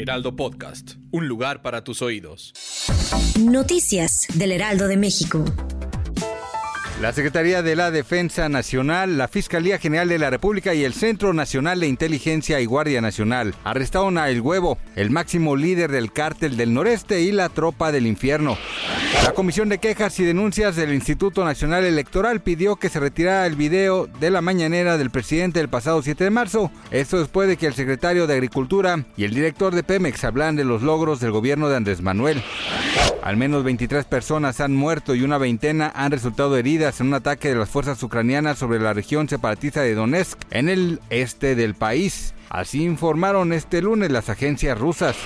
Heraldo Podcast, un lugar para tus oídos. Noticias del Heraldo de México. La Secretaría de la Defensa Nacional, la Fiscalía General de la República y el Centro Nacional de Inteligencia y Guardia Nacional arrestaron a El Huevo, el máximo líder del cártel del noreste y la tropa del infierno. La Comisión de Quejas y Denuncias del Instituto Nacional Electoral pidió que se retirara el video de la mañanera del presidente del pasado 7 de marzo. Esto después de que el secretario de Agricultura y el director de Pemex hablan de los logros del gobierno de Andrés Manuel. Al menos 23 personas han muerto y una veintena han resultado heridas en un ataque de las fuerzas ucranianas sobre la región separatista de Donetsk en el este del país. Así informaron este lunes las agencias rusas.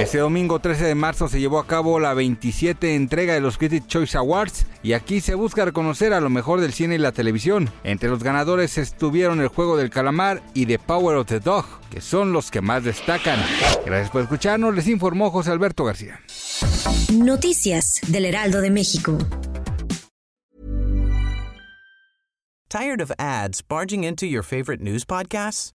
Este domingo 13 de marzo se llevó a cabo la 27 entrega de los Critics Choice Awards y aquí se busca reconocer a lo mejor del cine y la televisión. Entre los ganadores estuvieron El Juego del Calamar y The Power of the Dog, que son los que más destacan. Gracias por escucharnos, les informó José Alberto García. Noticias del Heraldo de México. Tired of ads barging into your favorite news podcasts?